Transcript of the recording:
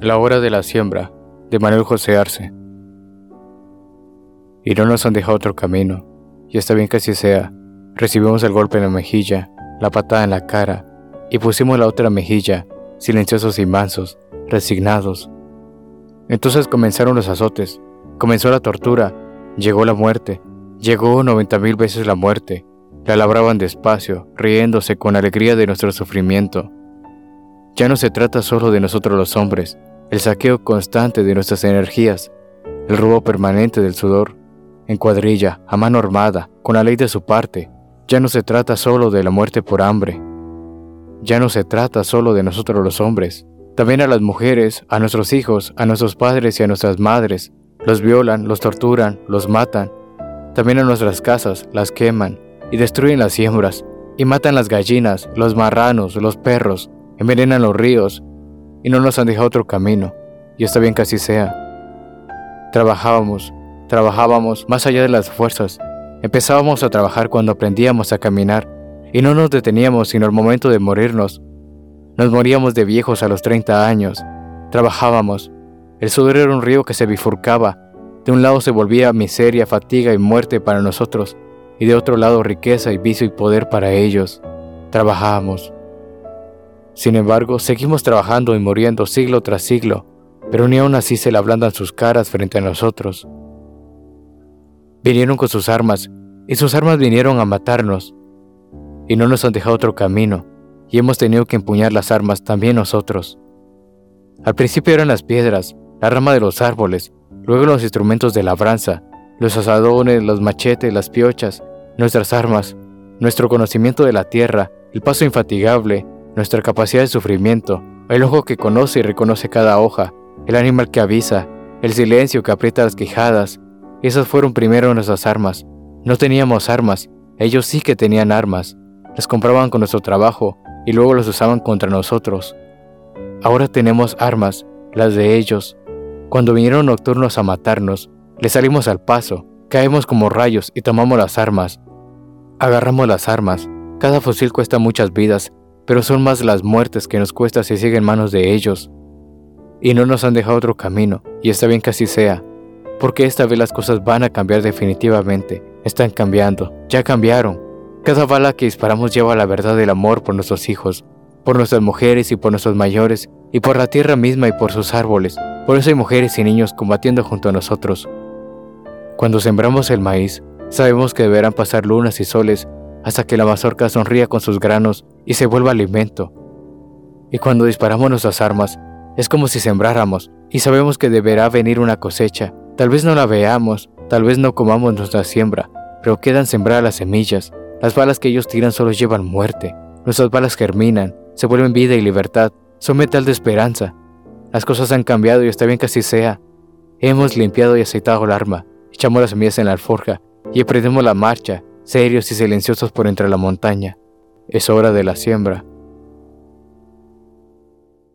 La hora de la siembra, de Manuel José Arce. Y no nos han dejado otro camino, y está bien que así sea. Recibimos el golpe en la mejilla, la patada en la cara, y pusimos la otra mejilla, silenciosos y mansos, resignados. Entonces comenzaron los azotes, comenzó la tortura, llegó la muerte, llegó noventa mil veces la muerte, la labraban despacio, riéndose con alegría de nuestro sufrimiento. Ya no se trata solo de nosotros los hombres, el saqueo constante de nuestras energías, el robo permanente del sudor, en cuadrilla, a mano armada, con la ley de su parte. Ya no se trata solo de la muerte por hambre. Ya no se trata solo de nosotros los hombres. También a las mujeres, a nuestros hijos, a nuestros padres y a nuestras madres. Los violan, los torturan, los matan. También a nuestras casas, las queman y destruyen las siembras, y matan las gallinas, los marranos, los perros, envenenan los ríos y no nos han dejado otro camino, y está bien que así sea. Trabajábamos, trabajábamos más allá de las fuerzas. Empezábamos a trabajar cuando aprendíamos a caminar y no nos deteníamos sino al momento de morirnos. Nos moríamos de viejos a los 30 años. Trabajábamos. El sudor era un río que se bifurcaba. De un lado se volvía miseria, fatiga y muerte para nosotros, y de otro lado riqueza y vicio y poder para ellos. Trabajábamos. Sin embargo, seguimos trabajando y muriendo siglo tras siglo, pero ni aun así se le ablandan sus caras frente a nosotros. Vinieron con sus armas, y sus armas vinieron a matarnos, y no nos han dejado otro camino, y hemos tenido que empuñar las armas también nosotros. Al principio eran las piedras, la rama de los árboles, luego los instrumentos de labranza, los asadones, los machetes, las piochas, nuestras armas, nuestro conocimiento de la tierra, el paso infatigable, nuestra capacidad de sufrimiento, el ojo que conoce y reconoce cada hoja, el animal que avisa, el silencio que aprieta las quejadas. Esas fueron primero nuestras armas. No teníamos armas, ellos sí que tenían armas. Las compraban con nuestro trabajo y luego las usaban contra nosotros. Ahora tenemos armas, las de ellos. Cuando vinieron nocturnos a matarnos, les salimos al paso, caemos como rayos y tomamos las armas. Agarramos las armas. Cada fusil cuesta muchas vidas pero son más las muertes que nos cuesta si siguen en manos de ellos. Y no nos han dejado otro camino, y está bien que así sea, porque esta vez las cosas van a cambiar definitivamente, están cambiando, ya cambiaron. Cada bala que disparamos lleva la verdad del amor por nuestros hijos, por nuestras mujeres y por nuestros mayores, y por la tierra misma y por sus árboles. Por eso hay mujeres y niños combatiendo junto a nosotros. Cuando sembramos el maíz, sabemos que deberán pasar lunas y soles hasta que la mazorca sonría con sus granos y se vuelva alimento. Y cuando disparamos nuestras armas, es como si sembráramos, y sabemos que deberá venir una cosecha. Tal vez no la veamos, tal vez no comamos nuestra siembra, pero quedan sembradas las semillas. Las balas que ellos tiran solo llevan muerte. Nuestras balas germinan, se vuelven vida y libertad, son metal de esperanza. Las cosas han cambiado y está bien que así sea. Hemos limpiado y aceitado el arma, echamos las semillas en la alforja y emprendemos la marcha serios y silenciosos por entre la montaña. Es hora de la siembra.